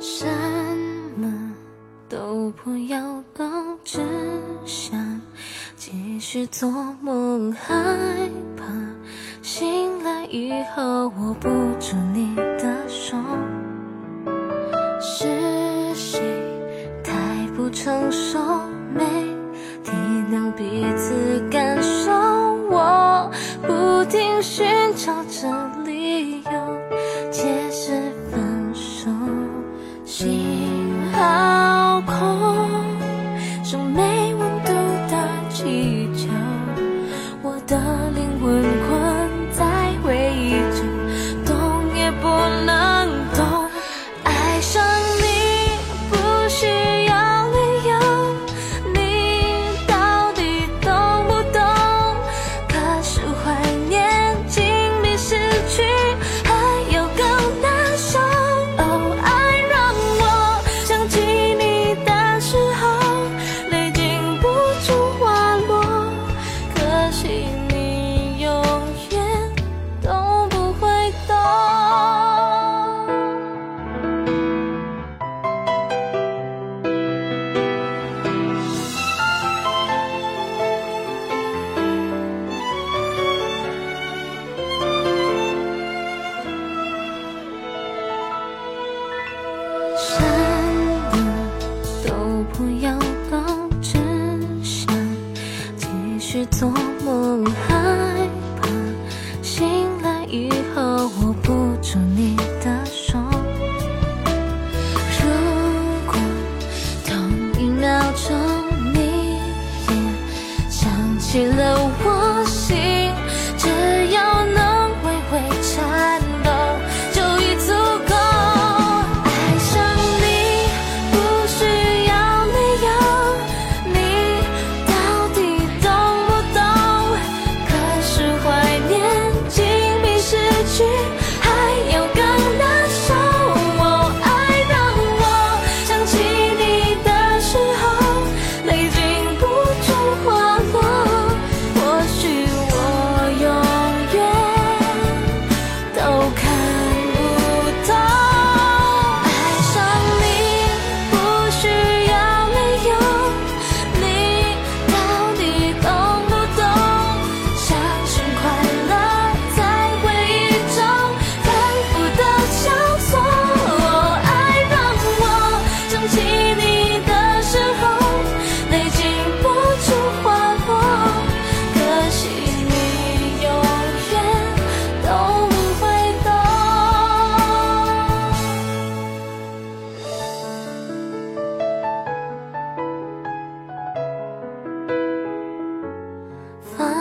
什么都不要动只想继续做梦害怕醒来以后握不住你的手。是谁太不成熟没体谅彼此感受我不停寻找着理由。多么害怕醒来以后握不住你的手如果同一秒钟你也想起了我啊。